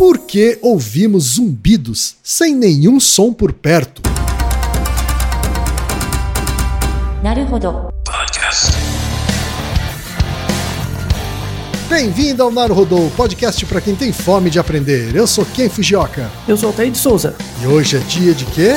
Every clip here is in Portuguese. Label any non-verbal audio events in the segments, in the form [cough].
por que ouvimos zumbidos sem nenhum som por perto? Bem-vindo ao Naruhodô, podcast para quem tem fome de aprender. Eu sou Ken Fujioka. Eu sou Altair de Souza. E hoje é dia de quê?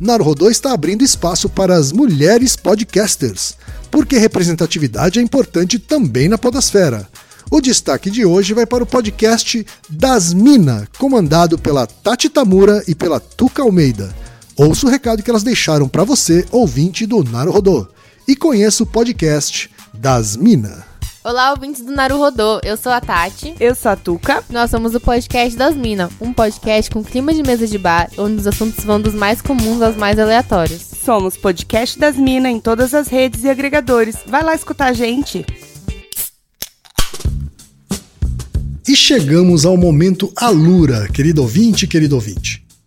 Naruhodô está abrindo espaço para as mulheres podcasters, porque representatividade é importante também na podosfera. O destaque de hoje vai para o podcast Das Mina, comandado pela Tati Tamura e pela Tuca Almeida. Ouça o recado que elas deixaram para você, ouvinte do Naruhodô, e conheça o podcast Das Mina. Olá, ouvintes do Naruhodô. Eu sou a Tati. Eu sou a Tuca. Nós somos o podcast das Minas, um podcast com clima de mesa de bar, onde os assuntos vão dos mais comuns aos mais aleatórios. Somos podcast das Minas em todas as redes e agregadores. Vai lá escutar a gente. E chegamos ao momento Alura, querido ouvinte, querido ouvinte.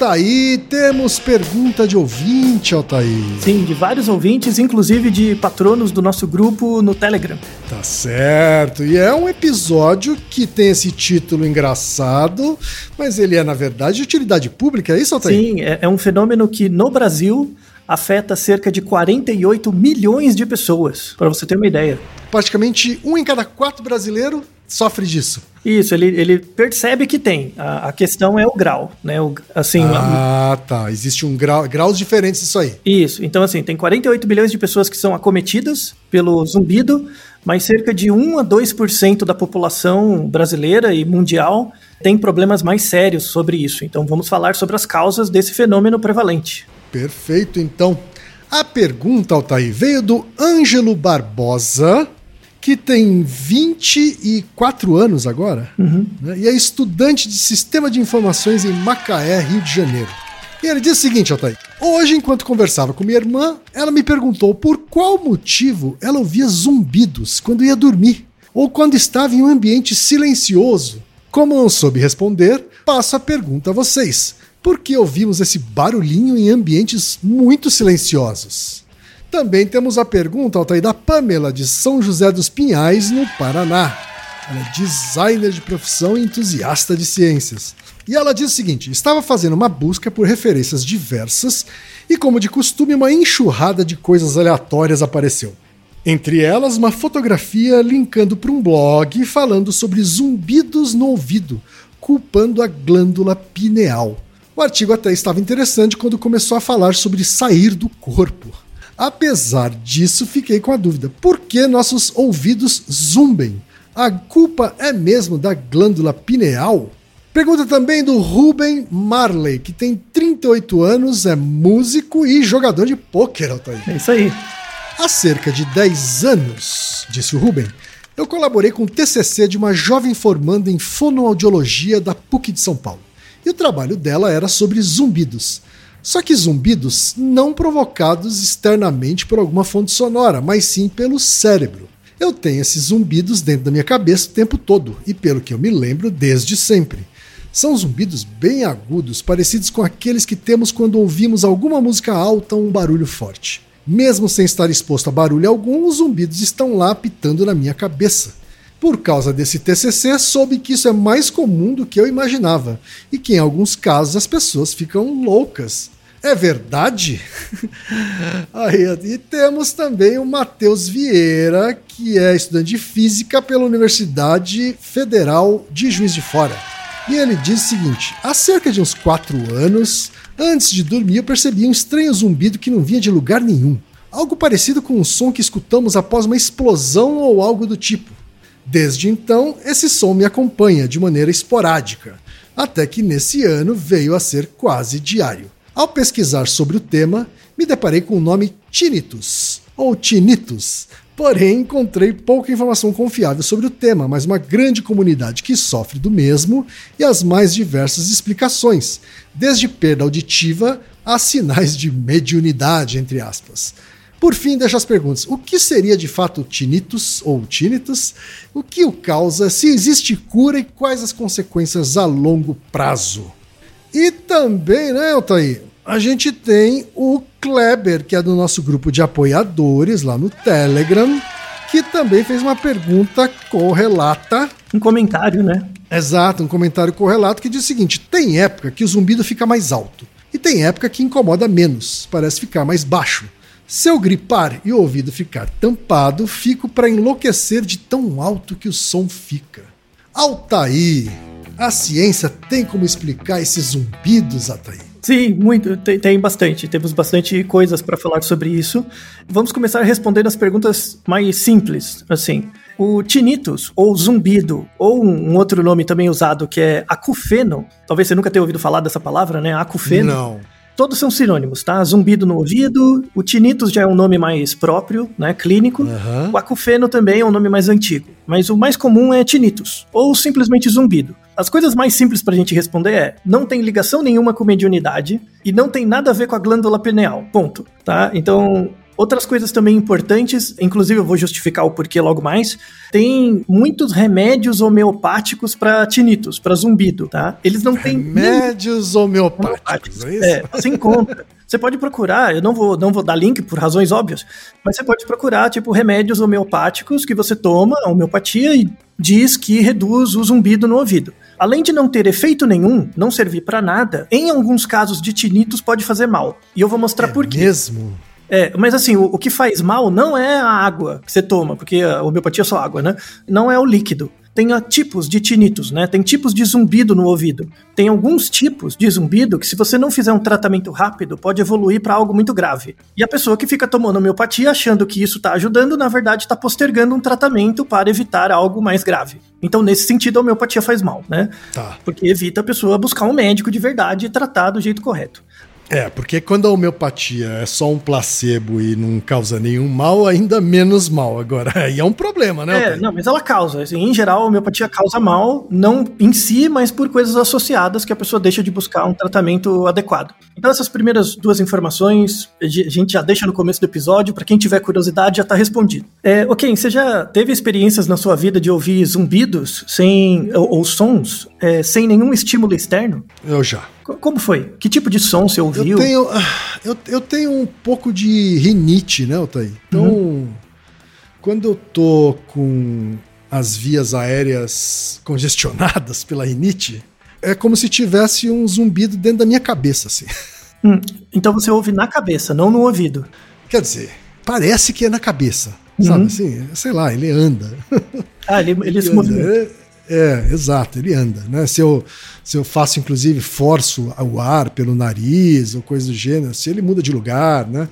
Altaí, temos pergunta de ouvinte, Altaí. Sim, de vários ouvintes, inclusive de patronos do nosso grupo no Telegram. Tá certo. E é um episódio que tem esse título engraçado, mas ele é, na verdade, de utilidade pública, é isso, Altair? Sim, é, é um fenômeno que no Brasil afeta cerca de 48 milhões de pessoas, para você ter uma ideia. Praticamente um em cada quatro brasileiro sofre disso. Isso, ele, ele percebe que tem. A, a questão é o grau, né? O, assim, Ah, tá. Existe um grau, graus diferentes disso aí. Isso. Então, assim, tem 48 milhões de pessoas que são acometidas pelo zumbido, mas cerca de 1 a 2% da população brasileira e mundial tem problemas mais sérios sobre isso. Então, vamos falar sobre as causas desse fenômeno prevalente. Perfeito, então. A pergunta, Altair, veio do Ângelo Barbosa, que tem 24 anos agora, né, e é estudante de Sistema de Informações em Macaé, Rio de Janeiro. E ele diz o seguinte, Altair. Hoje, enquanto conversava com minha irmã, ela me perguntou por qual motivo ela ouvia zumbidos quando ia dormir ou quando estava em um ambiente silencioso. Como não soube responder, passo a pergunta a vocês. Por que ouvimos esse barulhinho em ambientes muito silenciosos? Também temos a pergunta Altair, da Pamela, de São José dos Pinhais, no Paraná. Ela é designer de profissão e entusiasta de ciências. E ela diz o seguinte: estava fazendo uma busca por referências diversas e, como de costume, uma enxurrada de coisas aleatórias apareceu. Entre elas, uma fotografia linkando para um blog falando sobre zumbidos no ouvido, culpando a glândula pineal. O artigo até estava interessante quando começou a falar sobre sair do corpo. Apesar disso, fiquei com a dúvida: por que nossos ouvidos zumbem? A culpa é mesmo da glândula pineal? Pergunta também do Ruben Marley, que tem 38 anos, é músico e jogador de pôquer, Altair. É isso aí. Há cerca de 10 anos, disse o Ruben, eu colaborei com o TCC de uma jovem formanda em fonoaudiologia da PUC de São Paulo. E o trabalho dela era sobre zumbidos. Só que zumbidos não provocados externamente por alguma fonte sonora, mas sim pelo cérebro. Eu tenho esses zumbidos dentro da minha cabeça o tempo todo, e pelo que eu me lembro, desde sempre. São zumbidos bem agudos, parecidos com aqueles que temos quando ouvimos alguma música alta ou um barulho forte. Mesmo sem estar exposto a barulho algum, os zumbidos estão lá apitando na minha cabeça. Por causa desse TCC, soube que isso é mais comum do que eu imaginava e que em alguns casos as pessoas ficam loucas. É verdade? [laughs] Aí, e temos também o Matheus Vieira, que é estudante de física pela Universidade Federal de Juiz de Fora. E ele diz o seguinte: há cerca de uns 4 anos, antes de dormir, eu percebi um estranho zumbido que não vinha de lugar nenhum. Algo parecido com um som que escutamos após uma explosão ou algo do tipo. Desde então, esse som me acompanha de maneira esporádica, até que nesse ano veio a ser quase diário. Ao pesquisar sobre o tema, me deparei com o nome tinnitus, ou tinnitus, porém encontrei pouca informação confiável sobre o tema, mas uma grande comunidade que sofre do mesmo e as mais diversas explicações, desde perda auditiva a sinais de mediunidade, entre aspas. Por fim, deixo as perguntas. O que seria de fato tinnitus ou tinnitus? O que o causa? Se existe cura e quais as consequências a longo prazo? E também, né, Altair? A gente tem o Kleber, que é do nosso grupo de apoiadores lá no Telegram, que também fez uma pergunta correlata. Um comentário, né? Exato, um comentário correlato que diz o seguinte: tem época que o zumbido fica mais alto, e tem época que incomoda menos, parece ficar mais baixo. Se eu gripar e o ouvido ficar tampado, fico para enlouquecer de tão alto que o som fica. Altair, a ciência tem como explicar esses zumbidos, Altair? Sim, muito. Tem, tem bastante. Temos bastante coisas para falar sobre isso. Vamos começar respondendo as perguntas mais simples, assim. O tinnitus, ou zumbido, ou um outro nome também usado que é acufeno. Talvez você nunca tenha ouvido falar dessa palavra, né? Acufeno. Não. Todos são sinônimos, tá? Zumbido no ouvido, o tinnitus já é um nome mais próprio, né, clínico. Uhum. O acufeno também é um nome mais antigo, mas o mais comum é tinnitus, ou simplesmente zumbido. As coisas mais simples pra gente responder é: não tem ligação nenhuma com mediunidade e não tem nada a ver com a glândula pineal. Ponto, tá? Então, Outras coisas também importantes, inclusive eu vou justificar o porquê logo mais. Tem muitos remédios homeopáticos para tinnitus, para zumbido, tá? Eles não têm Remédios homeopáticos, é isso? é, você encontra. Você pode procurar, eu não vou, não vou dar link por razões óbvias, mas você pode procurar, tipo, remédios homeopáticos que você toma, a homeopatia, e diz que reduz o zumbido no ouvido. Além de não ter efeito nenhum, não servir para nada, em alguns casos de tinnitus pode fazer mal. E eu vou mostrar É por quê. mesmo? É, mas assim, o, o que faz mal não é a água que você toma, porque a homeopatia é só água, né? Não é o líquido. Tem ah, tipos de tinnitus, né? Tem tipos de zumbido no ouvido. Tem alguns tipos de zumbido que, se você não fizer um tratamento rápido, pode evoluir para algo muito grave. E a pessoa que fica tomando homeopatia achando que isso tá ajudando, na verdade tá postergando um tratamento para evitar algo mais grave. Então, nesse sentido, a homeopatia faz mal, né? Tá. Porque evita a pessoa buscar um médico de verdade e tratar do jeito correto. É, porque quando a homeopatia é só um placebo e não causa nenhum mal, ainda menos mal. Agora, [laughs] aí é um problema, né? É, não, mas ela causa. Assim, em geral, a homeopatia causa mal, não em si, mas por coisas associadas que a pessoa deixa de buscar um tratamento adequado. Então, essas primeiras duas informações a gente já deixa no começo do episódio, para quem tiver curiosidade já tá respondido. É, ok, você já teve experiências na sua vida de ouvir zumbidos sem ou, ou sons é, sem nenhum estímulo externo? Eu já. Co- Como foi? Que tipo de som você ouviu? Eu tenho, ah, eu, eu tenho um pouco de rinite, né, Otávio? Então, quando eu tô com as vias aéreas congestionadas pela rinite, é como se tivesse um zumbido dentro da minha cabeça, assim. Hum, então você ouve na cabeça, não no ouvido. Quer dizer, parece que é na cabeça, Uhum. sabe assim? Sei lá, ele anda. Ah, ele, ele se Ele anda. movimenta. É, exato, ele anda, né? Se eu, se eu faço, inclusive, forço o ar pelo nariz ou coisa do gênero, se ele muda de lugar, né?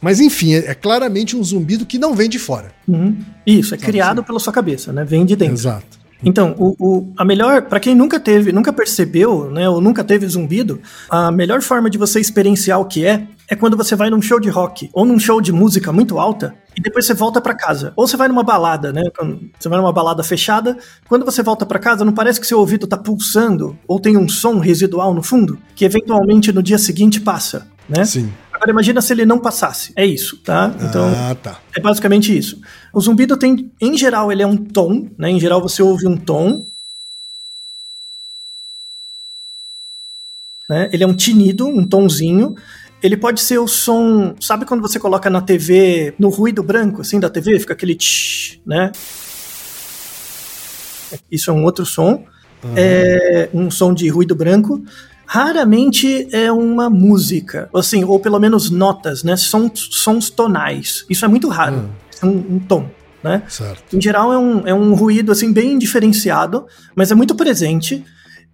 Mas enfim, é, é claramente um zumbido que não vem de fora. Uhum. Isso, é criado pela sua cabeça, né? Vem de dentro. Exato. Então, o, o- a melhor, para quem nunca teve, nunca percebeu, né, ou nunca teve zumbido, a melhor forma de você experienciar o que é é quando você vai num show de rock ou num show de música muito alta e depois você volta pra casa. Ou você vai numa balada, né? Você vai numa balada fechada, quando você volta pra casa, não parece que seu ouvido tá pulsando ou tem um som residual no fundo que eventualmente no dia seguinte passa, né? Sim. Agora imagina se ele não passasse. É isso, tá? Então, ah, tá. é basicamente isso. O zumbido tem, em geral, ele é um tom, né? Em geral você ouve um tom. Né? Ele é um tinido, um tomzinho. Ele pode ser o som, sabe quando você coloca na TV, no ruído branco assim da TV, fica aquele tsh, né? Isso é um outro som. É um som de ruído branco. Raramente é uma música, assim, ou pelo menos notas, né? Sons, sons tonais. Isso é muito raro. É um, um tom, né? Certo. Em geral é um, é um ruído assim bem diferenciado, mas é muito presente.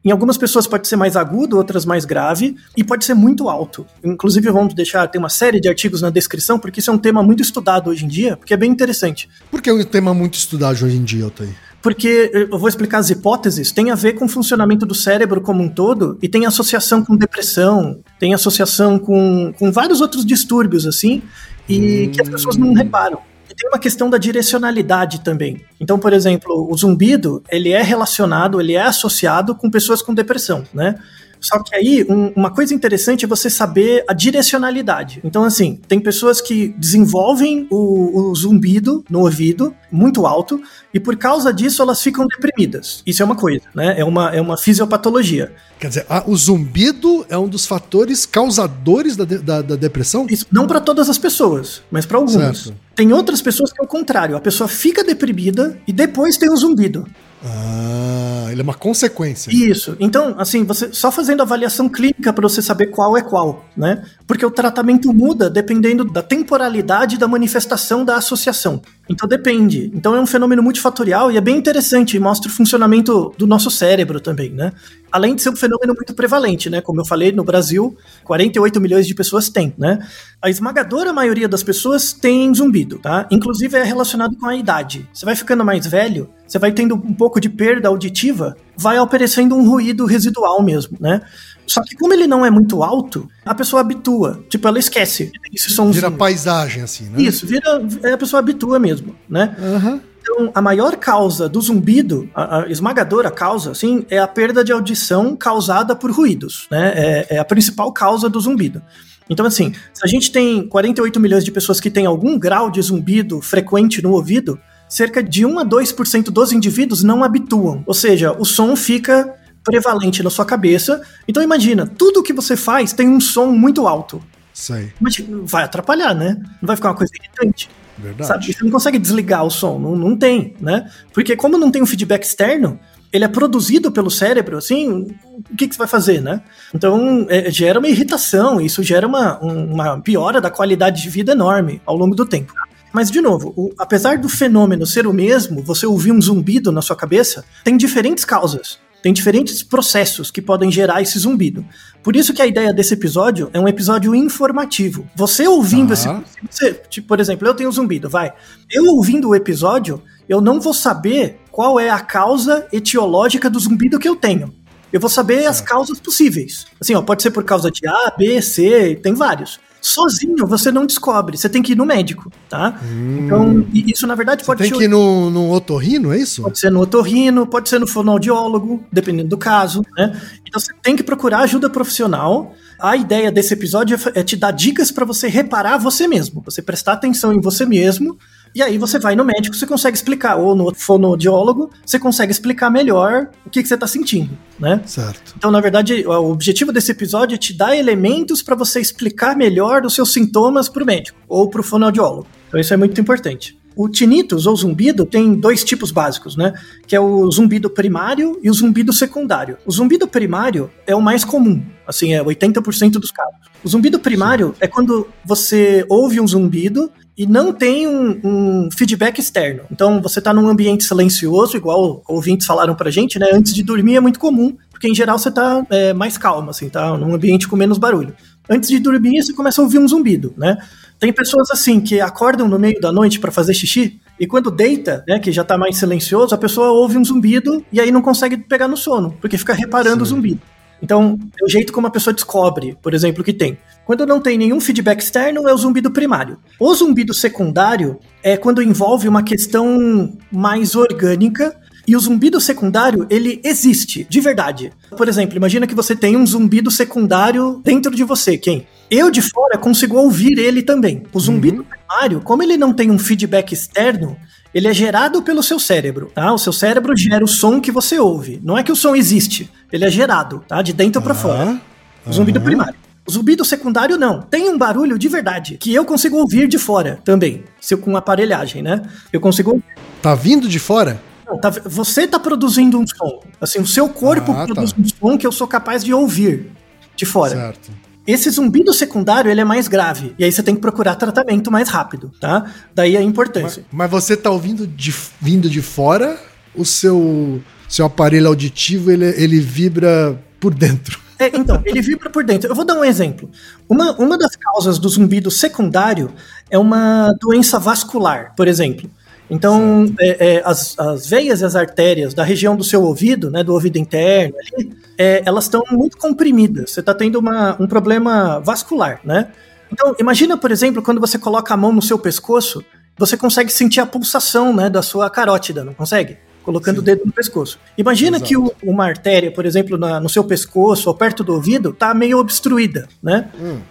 Em algumas pessoas pode ser mais agudo, outras mais grave, e pode ser muito alto. Inclusive, vamos deixar, tem uma série de artigos na descrição, porque isso é um tema muito estudado hoje em dia, porque é bem interessante. Porque é um tema muito estudado hoje em dia, Otávio. Porque eu vou explicar as hipóteses, tem a ver com o funcionamento do cérebro como um todo, e tem associação com depressão, tem associação com, com vários outros distúrbios, assim, e que as pessoas não reparam. Tem uma questão da direcionalidade também. Então, por exemplo, o zumbido, ele é relacionado, ele é associado com pessoas com depressão, né? Só que aí, um- uma coisa interessante é você saber a direcionalidade. Então, assim, tem pessoas que desenvolvem o, o zumbido no ouvido muito alto, e por causa disso elas ficam deprimidas. Isso é uma coisa, né? É uma, é uma fisiopatologia. Quer dizer, ah, o zumbido é um dos fatores causadores da, de- da, da depressão? Isso não para todas as pessoas, mas para algumas. Certo. Tem outras pessoas que é o contrário. A pessoa fica deprimida e depois tem o zumbido. Ah, ele é uma consequência. Isso. Então, assim, você só fazendo avaliação clínica para você saber qual é qual, né? Porque o tratamento muda dependendo da temporalidade da manifestação da associação. Então depende. Então é um fenômeno multifatorial e é bem interessante, mostra o funcionamento do nosso cérebro também, né? Além de ser um fenômeno muito prevalente, né? Como eu falei, no Brasil, 48 milhões de pessoas têm, né? A esmagadora maioria das pessoas tem zumbido, tá? Inclusive é relacionado com a idade. Você vai ficando mais velho, você vai tendo um pouco de perda auditiva, vai aparecendo um ruído residual mesmo, né? Só que como ele não é muito alto, a pessoa habitua. Tipo, ela esquece. Esse somzinho. Vira paisagem, assim, né? Isso, vira, a pessoa habitua mesmo, né? Aham. Então, a maior causa do zumbido, a, a esmagadora causa, assim, é a perda de audição causada por ruídos, né? É, é a principal causa do zumbido. Então, assim, se a gente tem 48 milhões de pessoas que têm algum grau de zumbido frequente no ouvido, cerca de 1 a 2% dos indivíduos não habituam. Ou seja, o som fica prevalente na sua cabeça. Então, imagina, tudo que você faz tem um som muito alto. Sei. Imagina, vai atrapalhar, né? Não vai ficar uma coisa irritante. Verdade. Sabe? Você não consegue desligar o som, não, não tem, né? Porque como não tem um feedback externo, ele é produzido pelo cérebro, assim, o que, que você vai fazer, né? Então, é, gera uma irritação, isso gera uma, um- uma piora da qualidade de vida enorme ao longo do tempo. Mas, de novo, o- apesar do fenômeno ser o mesmo, você ouvir um zumbido na sua cabeça, tem diferentes causas. Tem diferentes processos que podem gerar esse zumbido. Por isso que a ideia desse episódio é um episódio informativo. Você ouvindo Tá. esse. se Você, tipo, por exemplo, eu tenho zumbido, vai. Eu ouvindo o episódio, eu não vou saber qual é a causa etiológica do zumbido que eu tenho. eu vou saber as causas possíveis. Assim, ó, pode ser por causa de A, B, C, tem vários. Sozinho você não descobre, você tem que ir no médico, tá? Então, e isso na verdade pode tem te- que ir no, no otorrino, é isso? Pode ser no otorrino, pode ser no fonoaudiólogo, dependendo do caso, né? Então você tem que procurar ajuda profissional. A ideia desse episódio é é te dar dicas para você reparar você mesmo, você prestar atenção em você mesmo. E aí você vai no médico, você consegue explicar, ou no fonoaudiólogo, você consegue explicar melhor o que, que você está sentindo, né? Certo. Então, na verdade, o objetivo desse episódio é te dar elementos para você explicar melhor os seus sintomas para o médico ou para o fonoaudiólogo. Então, isso é muito importante. O tinnitus ou zumbido tem dois tipos básicos, né? Que é o zumbido primário e o zumbido secundário. O zumbido primário é o mais comum, assim, é 80% dos casos. O zumbido primário é quando você ouve um zumbido e não tem um, um feedback externo. Então, você está num ambiente silencioso, igual ouvintes falaram pra gente, né? Antes de dormir é muito comum, porque em geral você tá é, mais calmo, assim, tá num ambiente com menos barulho. Antes de dormir, você começa a ouvir um zumbido, né? Tem pessoas assim que acordam no meio da noite para fazer xixi e quando deita, né, que já tá mais silencioso, a pessoa ouve um zumbido e aí não consegue pegar no sono, porque fica reparando o zumbido. Então, é o jeito como a pessoa descobre, por exemplo, que tem. Quando não tem nenhum feedback externo, é o zumbido primário. O zumbido secundário é quando envolve uma questão mais orgânica e o zumbido secundário, ele existe, de verdade. Por exemplo, imagina que você tem um zumbido secundário dentro de você, quem? Eu de fora consigo ouvir ele também. O zumbido primário, como ele não tem um feedback externo, ele é gerado pelo seu cérebro, tá? O seu cérebro gera o som que você ouve. Não é que o som existe, ele é gerado, tá? De dentro pra fora. O zumbido primário. O zumbido secundário não. Tem um barulho de verdade que eu consigo ouvir de fora também, se eu com aparelhagem, né? Eu consigo ouvir. Tá vindo de fora? Não, tá- você tá produzindo um som. Assim, o seu corpo Ah, produz tá. um som que eu sou capaz de ouvir de fora. Certo. Esse zumbido secundário, ele é mais grave. E aí você tem que procurar tratamento mais rápido, tá? Daí a importância. Mas você tá ouvindo de, vindo de fora, o seu, seu aparelho auditivo ele, ele vibra por dentro. É, então, [laughs] ele vibra por dentro. Eu vou dar um exemplo. Uma, uma das causas do zumbido secundário é uma doença vascular, por exemplo. Então, é, é, as, as veias e as artérias da região do seu ouvido, né, do ouvido interno, ali, é, elas estão muito comprimidas. Você está tendo uma, um problema vascular, né? Então, imagina, por exemplo, quando você coloca a mão no seu pescoço, você consegue sentir a pulsação né, da sua carótida, não consegue? Colocando o dedo no pescoço. Imagina Exato. que o- uma artéria, por exemplo, na- no seu pescoço ou perto do ouvido, tá meio obstruída, né?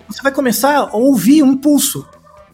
Você vai começar a ouvir um pulso.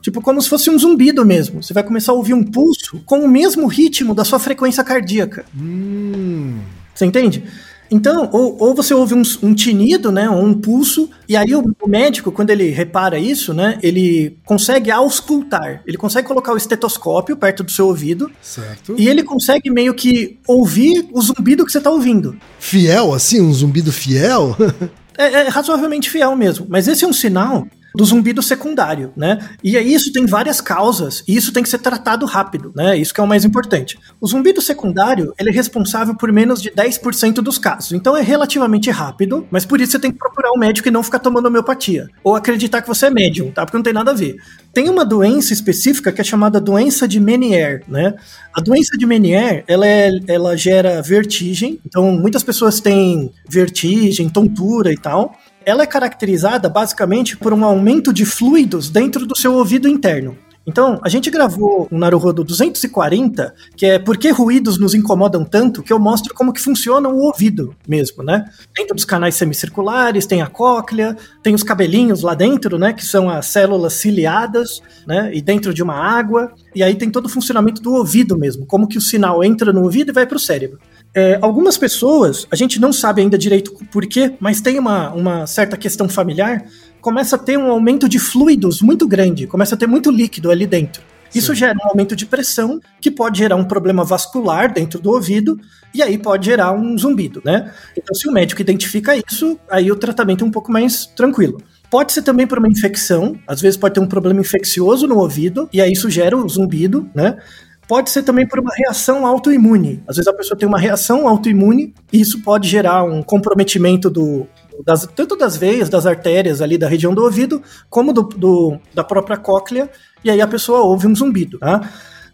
Tipo, como se fosse um zumbido mesmo. Você vai começar a ouvir um pulso com o mesmo ritmo da sua frequência cardíaca. Hum. Você entende? Então, ou, ou você ouve um, um tinido, né, ou um pulso, e aí o, o médico, quando ele repara isso, né, ele consegue auscultar, ele consegue colocar o estetoscópio perto do seu ouvido, Certo. e ele consegue meio que ouvir o zumbido que você tá ouvindo. Fiel, assim, um zumbido fiel? [laughs] É, é razoavelmente fiel mesmo, mas esse é um sinal do zumbido secundário, né? E aí isso tem várias causas e isso tem que ser tratado rápido, né? Isso que é o mais importante. O zumbido secundário, ele é responsável por menos de 10% dos casos. Então é relativamente rápido, mas por isso você tem que procurar um médico e não ficar tomando homeopatia ou acreditar que você é médium, tá? Porque não tem nada a ver. Tem uma doença específica que é chamada doença de Meniere, né? A doença de Meniere, ela, é, ela gera vertigem. Então, muitas pessoas têm vertigem, tontura e tal. Ela é caracterizada basicamente por um aumento de fluidos dentro do seu ouvido interno. Então, a gente gravou um Naruhodo 240, que é Por que ruídos nos incomodam tanto, que eu mostro como que funciona o ouvido mesmo, né? Dentro dos canais semicirculares, tem a cóclea, tem os cabelinhos lá dentro, né? Que são as células ciliadas, né? E dentro de uma água. E aí tem todo o funcionamento do ouvido mesmo, como que o sinal entra no ouvido e vai para o cérebro. É, algumas pessoas, a gente não sabe ainda direito por quê, mas tem uma, uma certa questão familiar, começa a ter um aumento de fluidos muito grande, começa a ter muito líquido ali dentro. Isso gera um aumento de pressão, que pode gerar um problema vascular dentro do ouvido, e aí pode gerar um zumbido, né? Então, se o médico identifica isso, aí o tratamento é um pouco mais tranquilo. Pode ser também por uma infecção, às vezes pode ter um problema infeccioso no ouvido, e aí isso gera o zumbido, né? Pode ser também por uma reação autoimune. Às vezes a pessoa tem uma reação autoimune e isso pode gerar um comprometimento do, das- tanto das veias, das artérias ali da região do ouvido, como do, do- da própria cóclea, e aí a pessoa ouve um zumbido, tá?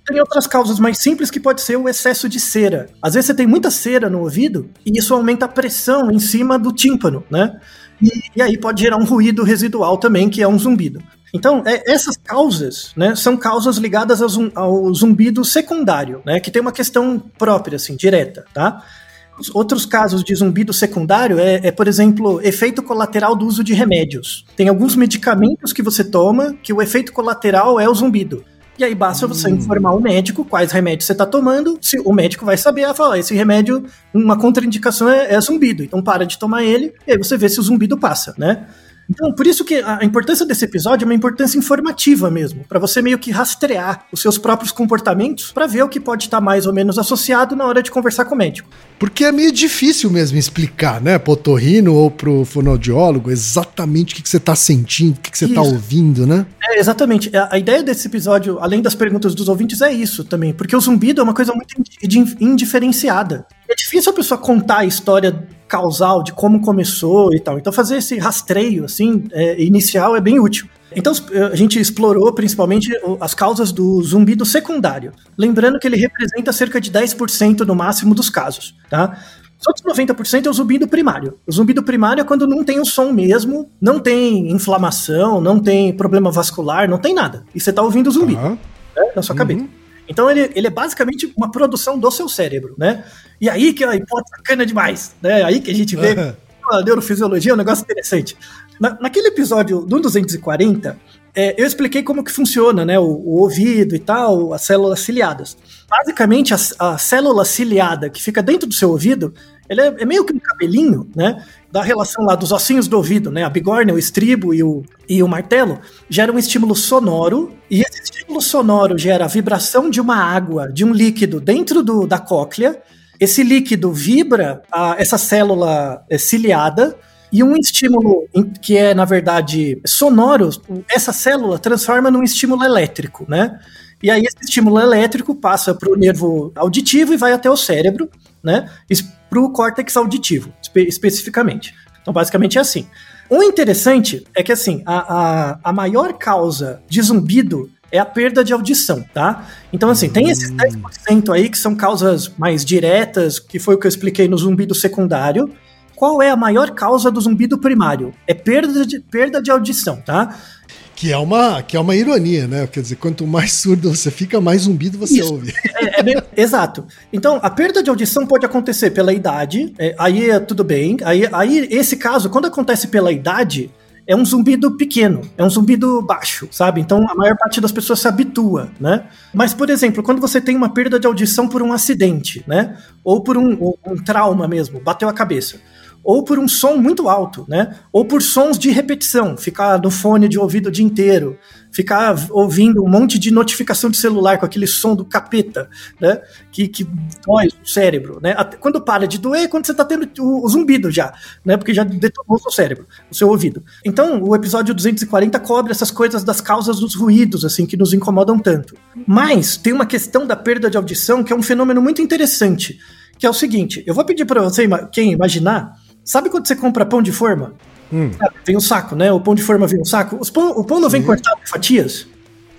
tem outras causas mais simples que pode ser o excesso de cera. Às vezes você tem muita cera no ouvido e isso aumenta a pressão em cima do tímpano, né? E, e aí pode gerar um ruído residual também, que é um zumbido. Então, é, essas causas, né, são causas ligadas ao, zum- ao zumbido secundário, né, que tem uma questão própria, assim, direta, tá? Os Outros casos de zumbido secundário é, é, por exemplo, efeito colateral do uso de remédios. Tem alguns medicamentos que você toma que o efeito colateral é o zumbido. E aí basta você informar o médico quais remédios você está tomando. Se o médico vai saber, vai falar, esse remédio, uma contraindicação é, é zumbido. Então para de tomar ele e aí você vê se o zumbido passa, né? Então, por isso que a importância desse episódio é uma importância informativa mesmo, para você meio que rastrear os seus próprios comportamentos para ver o que pode estar mais ou menos associado na hora de conversar com o médico. Porque é meio difícil mesmo explicar, né, pro otorrino ou pro fonoaudiólogo exatamente o que, que você tá sentindo, o que, que você tá Isso. ouvindo, né? É, exatamente. A, a ideia desse episódio, além das perguntas dos ouvintes, é isso também. Porque o zumbido é uma coisa muito indi- indiferenciada. É difícil a pessoa contar a história causal de como começou e tal. Então fazer esse rastreio, assim, é, inicial é bem útil. Então a gente explorou principalmente as causas do zumbido secundário. Lembrando que ele representa cerca de 10% no máximo dos casos, tá? Os outros 90% é o zumbido primário. O zumbido primário é quando não tem o som mesmo, não tem inflamação, não tem problema vascular, não tem nada. E você tá ouvindo o zumbido Aham. né, na sua cabeça. Então ele, ele é basicamente uma produção do seu cérebro, né? E aí que a hipótese bacana demais, né? Aí que a gente vê Aham. a neurofisiologia é um negócio interessante. Na, naquele episódio do 240, é, eu expliquei como que funciona, né? O, o ouvido e tal, as células ciliadas. Basicamente, a, a célula ciliada que fica dentro do seu ouvido, ele é, é meio que um cabelinho, né? Da relação lá dos ossinhos do ouvido, né? A bigorna, o estribo e o, e o martelo gera um estímulo sonoro, e esse estímulo sonoro gera a vibração de uma água, de um líquido dentro do, da cóclea. Esse líquido vibra a, essa célula é, ciliada, e um estímulo que é, na verdade, sonoro, essa célula transforma num estímulo elétrico, né? E aí esse estímulo elétrico passa para o nervo auditivo e vai até o cérebro, né? Para o córtex auditivo, espe- especificamente. Então, basicamente é assim. O interessante é que, assim, a, a, a maior causa de zumbido é a perda de audição, tá? Então, assim, tem esses 10% aí que são causas mais diretas, que foi o que eu expliquei no zumbido secundário. Qual é a maior causa do zumbido primário? É perda de, perda de audição, tá? Que é, uma, que é uma ironia, né? Quer dizer, quanto mais surdo você fica, mais zumbido você Isso. ouve. É, é [laughs] exato. Então, a perda de audição pode acontecer pela idade, é, aí é tudo bem. Aí, aí, esse caso, quando acontece pela idade, é um zumbido pequeno, é um zumbido baixo, sabe? Então, a maior parte das pessoas se habitua, né? Mas, por exemplo, quando você tem uma perda de audição por um acidente, né? Ou por um, um trauma mesmo, bateu a cabeça. Ou por um som muito alto, né? Ou por sons de repetição, ficar no fone de ouvido o dia inteiro, ficar ouvindo um monte de notificação de celular com aquele som do capeta, né? Que, que dói o cérebro, né? Até quando para de doer, é quando você tá tendo o, o zumbido já, né? Porque já detonou o seu cérebro, o seu ouvido. Então, o episódio 240 cobre essas coisas das causas dos ruídos, assim, que nos incomodam tanto. Mas tem uma questão da perda de audição que é um fenômeno muito interessante, que é o seguinte, eu vou pedir para você, quem imaginar, sabe quando você compra pão de forma? Sabe, Vem um saco, né? O pão de forma vem um saco. Pão- o pão não vem cortado em fatias?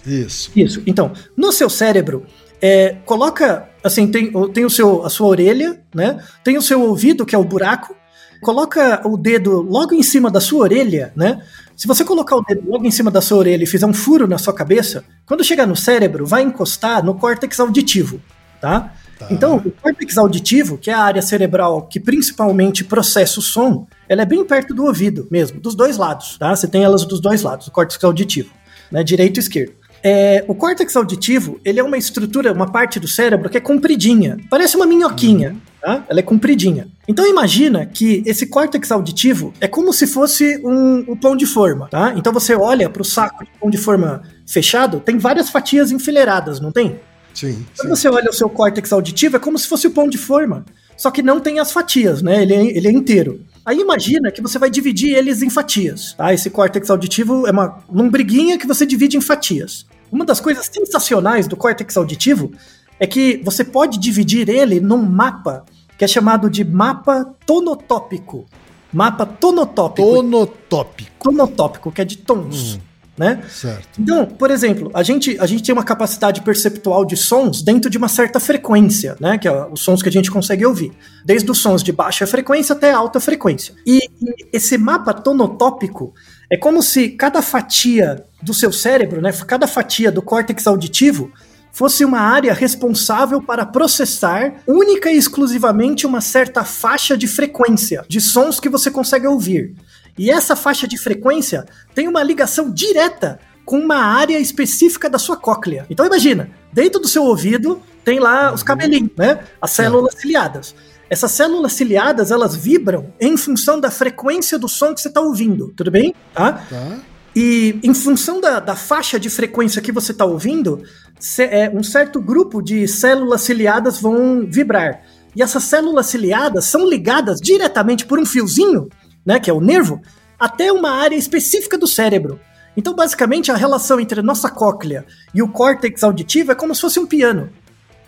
Isso. Isso. Então, no seu cérebro, é, coloca, assim, tem, tem o seu, a sua orelha, né? Tem o seu ouvido, que é o buraco. Coloca o dedo logo em cima da sua orelha, né? Se você colocar o dedo logo em cima da sua orelha e fizer um furo na sua cabeça, quando chegar no cérebro, vai encostar no córtex auditivo, tá? Então, o córtex auditivo, que é a área cerebral que principalmente processa o som, ela é bem perto do ouvido mesmo, dos dois lados, tá? Você tem elas dos dois lados, o córtex auditivo, né? Direito e esquerdo. É, o córtex auditivo, ele é uma estrutura, uma parte do cérebro que é compridinha, parece uma minhoquinha, tá? Ela é compridinha. Então imagina que esse córtex auditivo é como se fosse um, um pão de forma, tá? Então você olha para o saco de pão de forma fechado, tem várias fatias enfileiradas, não tem? Sim. Quando sim. você olha o seu córtex auditivo, é como se fosse o pão de forma. Só que não tem as fatias, né? Ele é, ele é inteiro. Aí imagina que você vai dividir eles em fatias, tá? Esse córtex auditivo é uma lombriguinha que você divide em fatias. Uma das coisas sensacionais do córtex auditivo é que você pode dividir ele num mapa que é chamado de mapa tonotópico. Mapa tonotópico Tonotópico. tonotópico, que é de tons. Né? Certo. Então, por exemplo, a gente, a gente tem uma capacidade perceptual de sons dentro de uma certa frequência, né? Que é os sons que a gente consegue ouvir. Desde os sons de baixa frequência até alta frequência. E, e esse mapa tonotópico é como se cada fatia do seu cérebro, né? Cada fatia do córtex auditivo fosse uma área responsável para processar única e exclusivamente uma certa faixa de frequência de sons que você consegue ouvir. E essa faixa de frequência tem uma ligação direta com uma área específica da sua cóclea. Então imagina, dentro do seu ouvido tem lá os cabelinhos, né? As células ciliadas. Essas células ciliadas, elas vibram em função da frequência do som que você está ouvindo, tudo bem? Tá? Tá. E em função da, da faixa de frequência que você está ouvindo, cê- é, um certo grupo de células ciliadas vão vibrar. E essas células ciliadas são ligadas diretamente por um fiozinho, né, que é o nervo, até uma área específica do cérebro. Então, basicamente, a relação entre a nossa cóclea e o córtex auditivo é como se fosse um piano.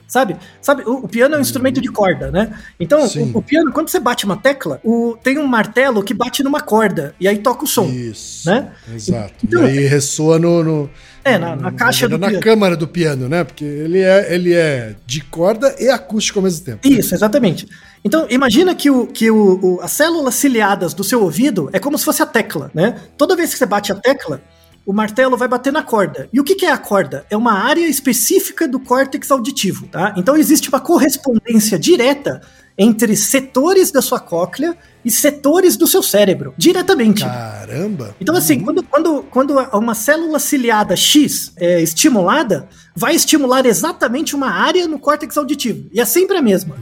Sabe? Sabe, o, o piano é um instrumento de corda, né? Então, o, o piano, quando você bate uma tecla, o- tem um martelo que bate numa corda, e aí toca o som. Isso. né? Exato. Então- e aí ressoa no. no- É, na, na caixa do na piano. câmara do piano, né? Porque ele é, ele é de corda e acústico ao mesmo tempo. Isso, exatamente. Então, imagina que, o, que o, o- as células ciliadas do seu ouvido é como se fosse a tecla, né? Toda vez que você bate a tecla, o martelo vai bater na corda. E o que, que é a corda? É uma área específica do córtex auditivo, tá? Então existe uma correspondência direta entre setores da sua cóclea e setores do seu cérebro, diretamente. Caramba! Então, assim, quando, quando, quando uma célula ciliada X é estimulada, vai estimular exatamente uma área no córtex auditivo. E é sempre a mesma.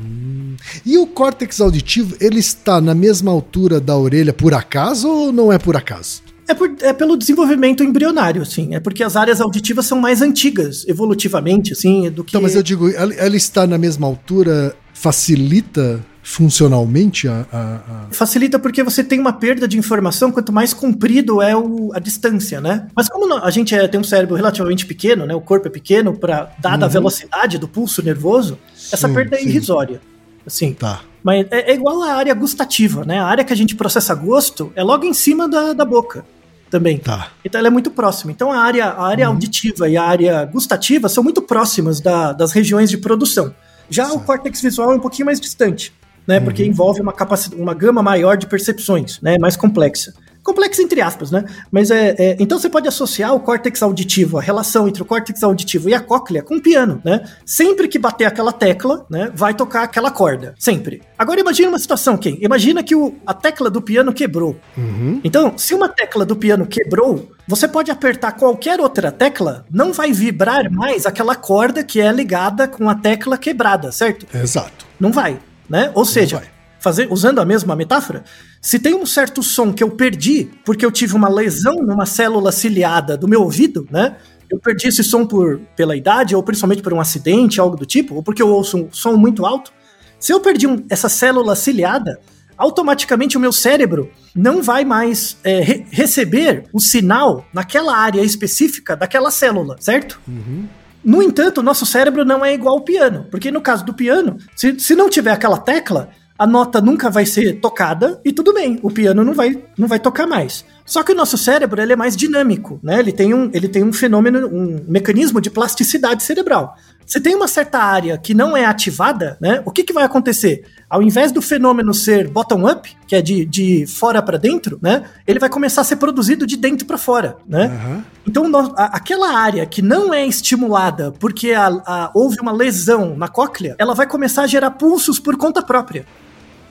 E o córtex auditivo, ele está na mesma altura da orelha por acaso ou não é por acaso? É, por- é pelo desenvolvimento embrionário, assim. É porque as áreas auditivas são mais antigas, evolutivamente, assim, do que. Então, mas eu digo, ela, ela está na mesma altura, facilita funcionalmente a. a- a- Facilita porque você tem uma perda de informação quanto mais comprido é o- a distância, né? Mas como a gente é- tem um cérebro relativamente pequeno, né? O corpo é pequeno, para dada a velocidade do pulso nervoso, essa Sim, perda é sim. irrisória. Assim, Tá. Mas é, é igual à área gustativa, né? A área que a gente processa gosto é logo em cima da, da boca também. Tá. Então ela é muito próxima. Então a área, a área auditiva e a área gustativa são muito próximas da- das regiões de produção. Já o córtex visual é um pouquinho mais distante, né? Porque envolve uma capacidade, uma gama maior de percepções, né? Mais complexa. Complexa entre aspas, né? Mas é, é- então você pode associar o córtex auditivo, a relação entre o córtex auditivo e a cóclea com o piano, né? Sempre que bater aquela tecla, né, vai tocar aquela corda, sempre. Agora imagina uma situação, Ken. Imagina que o- a tecla do piano quebrou. Então, se uma tecla do piano quebrou, você pode apertar qualquer outra tecla, não vai vibrar mais aquela corda que é ligada com a tecla quebrada, certo? Exato. Não vai, né? Ou seja, vai. fazer, usando a mesma metáfora, se tem um certo som que eu perdi porque eu tive uma lesão numa célula ciliada do meu ouvido, né? Eu perdi esse som por, pela idade, ou principalmente por um acidente, algo do tipo, ou porque eu ouço um som muito alto. Se eu perdi um- essa célula ciliada, automaticamente o meu cérebro não vai mais é, re- receber o sinal naquela área específica daquela célula, certo? No entanto, o nosso cérebro não é igual ao piano, porque no caso do piano, se, se não tiver aquela tecla, a nota nunca vai ser tocada e tudo bem, o piano não vai, não vai tocar mais. Só que o nosso cérebro ele é mais dinâmico, né? Ele tem um, ele tem um fenômeno, um mecanismo de plasticidade cerebral. Se tem uma certa área que não é ativada, né? O que, que vai acontecer? Ao invés do fenômeno ser bottom-up, que é de, de fora para dentro, né? Ele vai começar a ser produzido de dentro para fora, né? Aham. Então, nós- a- aquela área que não é estimulada porque a- a- houve uma lesão na cóclea, ela vai começar a gerar pulsos por conta própria,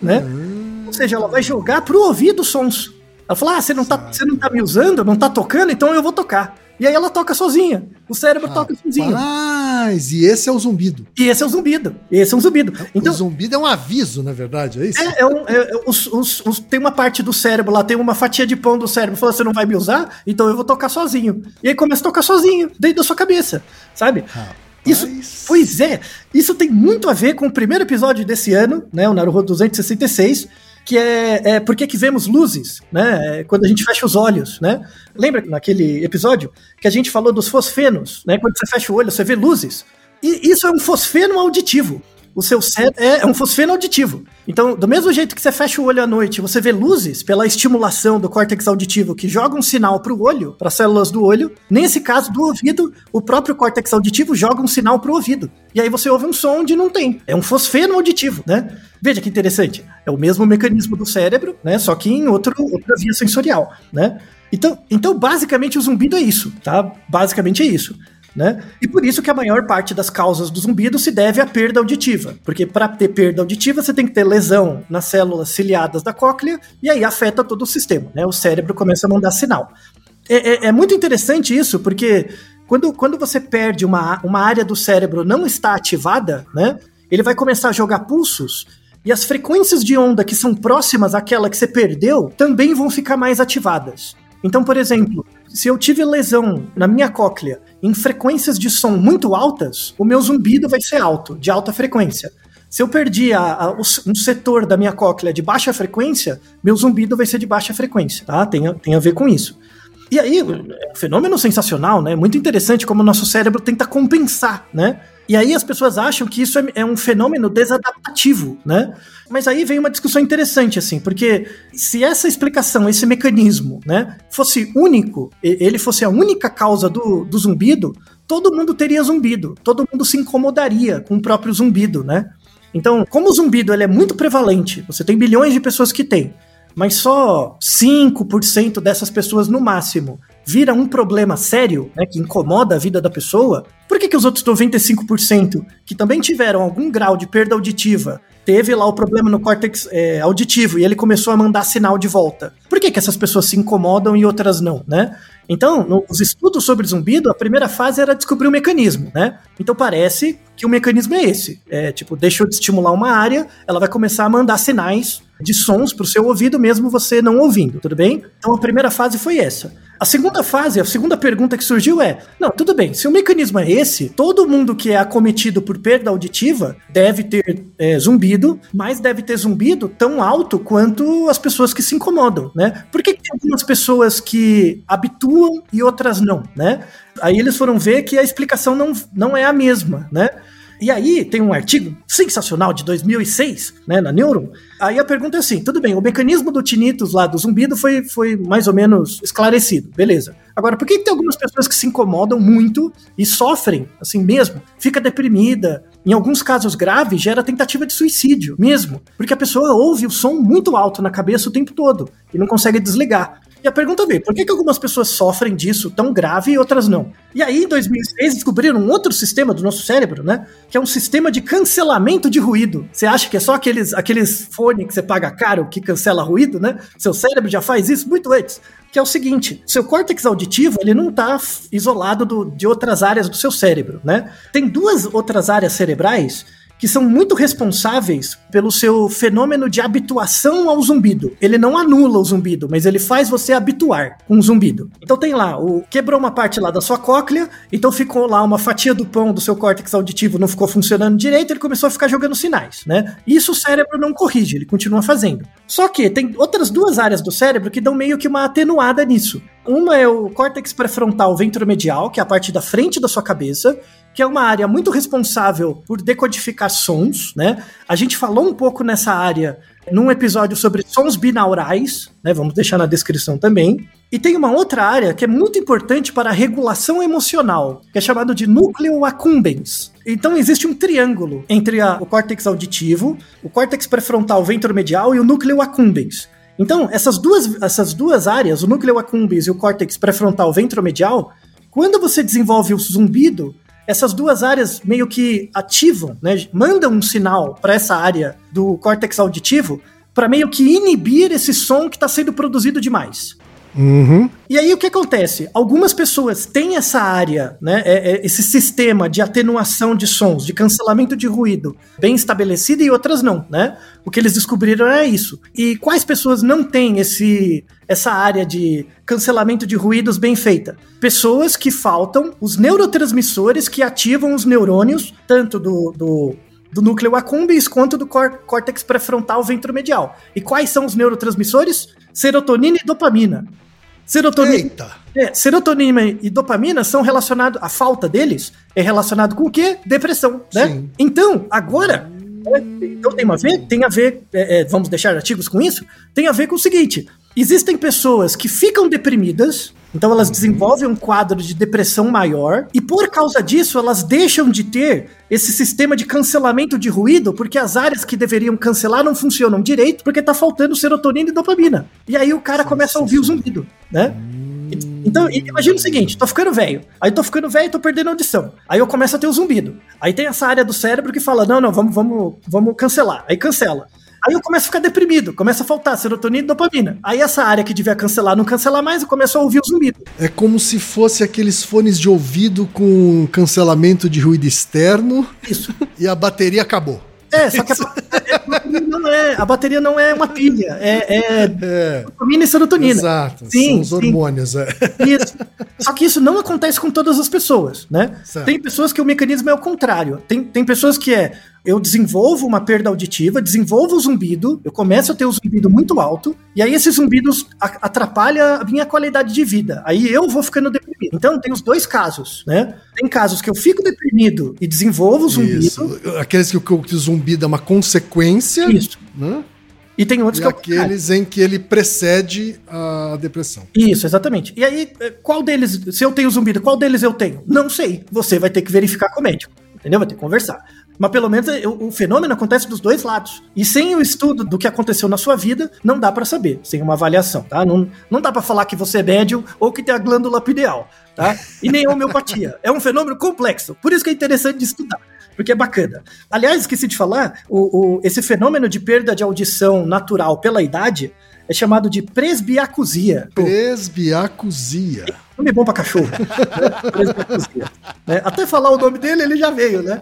né? Ou seja, ela vai jogar pro ouvido sons. Ela fala, ah, você não, tá, você não tá me usando, não tá tocando, então eu vou tocar. E aí ela toca sozinha. O cérebro toca sozinho. Mas, e esse é o zumbido. E esse é o zumbido. Esse é um zumbido. Então, o zumbido é um aviso, na verdade, é isso? é, é um- é- é- os- os- os- tem uma parte do cérebro lá, tem uma fatia de pão do cérebro, falando, você não vai me usar, então eu vou tocar sozinho. E aí começa a tocar sozinho, dentro da sua cabeça, sabe? Isso, pois é, isso tem muito a ver com o primeiro episódio desse ano, né, o Naruto 266, que é, é por que que vemos luzes, né, é quando a gente fecha os olhos, né? Lembra naquele episódio que a gente falou dos fosfenos, né, quando você fecha o olho você vê luzes? E isso é um fosfeno auditivo. O seu cérebro é, um fosfeno auditivo. Então, do mesmo jeito que você fecha o olho à noite, você vê luzes pela estimulação do córtex auditivo que joga um sinal para o olho, para as células do olho. Nesse caso do ouvido, o próprio córtex auditivo joga um sinal para o ouvido. E aí você ouve um som onde não tem. É um fosfeno auditivo, né? Veja que interessante. É o mesmo mecanismo do cérebro, né? Só que em outro, outra via sensorial, né? Então, então, basicamente, o zumbido é isso, tá? Basicamente é isso. Né? E por isso que a maior parte das causas do zumbido se deve à perda auditiva, porque para ter perda auditiva você tem que ter lesão nas células ciliadas da cóclea e aí afeta todo o sistema, né? O cérebro começa a mandar sinal. É, é, é muito interessante isso, porque quando, quando você perde uma, uma área do cérebro não está ativada, né? Ele vai começar a jogar pulsos e as frequências de onda que são próximas àquela que você perdeu também vão ficar mais ativadas. Então, por exemplo, se eu tive lesão na minha cóclea em frequências de som muito altas, o meu zumbido vai ser alto, de alta frequência. Se eu perdi a, a, um setor da minha cóclea de baixa frequência, meu zumbido vai ser de baixa frequência, tá? Tem a, tem a ver com isso. E aí, é um fenômeno sensacional, né? Muito interessante como o nosso cérebro tenta compensar, né? E aí as pessoas acham que isso é, é, um fenômeno desadaptativo, né? Mas aí vem uma discussão interessante, assim, porque se essa explicação, esse mecanismo, né, fosse único, ele fosse a única causa do, do zumbido, todo mundo teria zumbido, todo mundo se incomodaria com o próprio zumbido, né? Então, como o zumbido ele é muito prevalente, você tem bilhões de pessoas que têm, mas só 5% dessas pessoas no máximo vira um problema sério, né, que incomoda a vida da pessoa, por que, que os outros 95% que também tiveram algum grau de perda auditiva, teve lá o problema no córtex é, auditivo e ele começou a mandar sinal de volta? Por que, que essas pessoas se incomodam e outras não, né? Então, nos estudos sobre zumbido, a primeira fase era descobrir o mecanismo, né? Então parece que o mecanismo é esse. É tipo, deixa eu de estimular uma área, ela vai começar a mandar sinais de sons para o seu ouvido, mesmo você não ouvindo, tudo bem? Então a primeira fase foi essa. A segunda fase, a segunda pergunta que surgiu é: não, tudo bem, se o mecanismo é esse, todo mundo que é acometido por perda auditiva deve ter é, zumbido, mas deve ter zumbido tão alto quanto as pessoas que se incomodam, né? Por que, que tem algumas pessoas que habituam e outras não, né? Aí eles foram ver que a explicação não, não é a mesma, né? E aí tem um artigo sensacional de 2006, né, na Neuron. Aí a pergunta é assim, tudo bem, o mecanismo do tinnitus lá do zumbido foi, foi mais ou menos esclarecido, beleza. Agora, por que tem algumas pessoas que se incomodam muito e sofrem, assim mesmo? Fica deprimida, em alguns casos graves, gera tentativa de suicídio mesmo, porque a pessoa ouve o som muito alto na cabeça o tempo todo e não consegue desligar. E a pergunta veio, por que, que algumas pessoas sofrem disso tão grave e outras não? E aí, em 2006, descobriram um outro sistema do nosso cérebro, né? Que é um sistema de cancelamento de ruído. Você acha que é só aqueles, aqueles fones que você paga caro que cancela ruído, né? Seu cérebro já faz isso muito antes. Que é o seguinte, seu córtex auditivo, ele não está isolado do, de outras áreas do seu cérebro, né? Tem duas outras áreas cerebrais que são muito responsáveis pelo seu fenômeno de habituação ao zumbido. Ele não anula o zumbido, mas ele faz você habituar com o zumbido. Então tem lá, o quebrou uma parte lá da sua cóclea, então ficou lá uma fatia do pão do seu córtex auditivo não ficou funcionando direito, ele começou a ficar jogando sinais, né? Isso o cérebro não corrige, ele continua fazendo. Só que tem outras duas áreas do cérebro que dão meio que uma atenuada nisso. Uma é o córtex pré-frontal ventromedial, que é a parte da frente da sua cabeça, que é uma área muito responsável por decodificar sons, né? A gente falou um pouco nessa área num episódio sobre sons binaurais, né? Vamos deixar na descrição também. E tem uma outra área que é muito importante para a regulação emocional, que é chamado de núcleo accumbens. Então existe um triângulo entre a, o córtex auditivo, o córtex pré-frontal ventromedial e o núcleo accumbens. Então, essas duas, essas duas áreas, o núcleo accumbens e o córtex pré-frontal ventromedial, quando você desenvolve o zumbido, essas duas áreas meio que ativam, né, mandam um sinal para essa área do córtex auditivo para meio que inibir esse som que está sendo produzido demais. Uhum. E aí o que acontece? Algumas pessoas têm essa área, né, é, é, esse sistema de atenuação de sons, de cancelamento de ruído, bem estabelecido e outras não, né? O que eles descobriram é isso. E quais pessoas não têm esse, essa área de cancelamento de ruídos bem feita? Pessoas que faltam os neurotransmissores que ativam os neurônios, tanto do, do do núcleo accumbens quanto do córtex pré-frontal ventromedial. E quais são os neurotransmissores? Serotonina e dopamina. Serotonina, Eita! É, serotonina e dopamina são relacionados, a falta deles é relacionado com o quê? Depressão, né? Sim. Então, agora, Então tem a ver, tem a ver, é, é, vamos deixar artigos com isso, tem a ver com o seguinte: existem pessoas que ficam deprimidas, então elas desenvolvem um quadro de depressão maior, e por causa disso elas deixam de ter esse sistema de cancelamento de ruído, porque as áreas que deveriam cancelar não funcionam direito, porque tá faltando serotonina e dopamina. E aí o cara começa a ouvir o zumbido, né? Então, imagina o seguinte, tô ficando velho. Aí tô ficando velho e tô perdendo a audição. Aí eu começo a ter o zumbido. Aí tem essa área do cérebro que fala: "Não, não, vamos vamos vamos cancelar". Aí cancela. Aí eu começo a ficar deprimido, começa a faltar serotonina e dopamina. Aí essa área que devia cancelar não cancela mais, eu começo a ouvir o zumbido. É como se fosse aqueles fones de ouvido com cancelamento de ruído externo Isso. [laughs] e a bateria acabou. É, só que a, bateria não é, a bateria não é uma pilha, é, é É, dopamina e serotonina. exato. Sim, São os sim. hormônios. É. Isso. Só que isso não acontece com todas as pessoas, né? Certo. Tem pessoas que o mecanismo é o contrário. Tem, tem pessoas que é eu desenvolvo uma perda auditiva, desenvolvo o zumbido, eu começo a ter o zumbido muito alto, e aí esses zumbidos a- atrapalham a minha qualidade de vida. Aí eu vou ficando deprimido. Então tem os dois casos, né? Tem casos que eu fico deprimido e desenvolvo o zumbido. Isso. Aqueles que, o- que o zumbido é uma consequência, Isso. né? E tem outros E que é aqueles em que ele precede a depressão. Isso, exatamente. E aí, eh, qual deles, se eu tenho zumbido, qual deles eu tenho? Não sei. Você vai ter que verificar com o médico. Entendeu? Vai ter que conversar. Mas pelo menos o, o fenômeno acontece dos dois lados. E sem o estudo do que aconteceu na sua vida, não dá pra saber, sem uma avaliação, tá? Não, não dá pra falar que você é médium ou que tem a glândula pineal, tá? E nem a homeopatia. É um fenômeno complexo. Por isso que é interessante de estudar. Porque é bacana. Aliás, esqueci de falar, o, o- esse fenômeno de perda de audição natural pela idade é chamado de presbiacusia. Presbiacusia. Nome bom pra cachorro. [laughs] né? Né? Até falar o nome dele, ele já veio, né?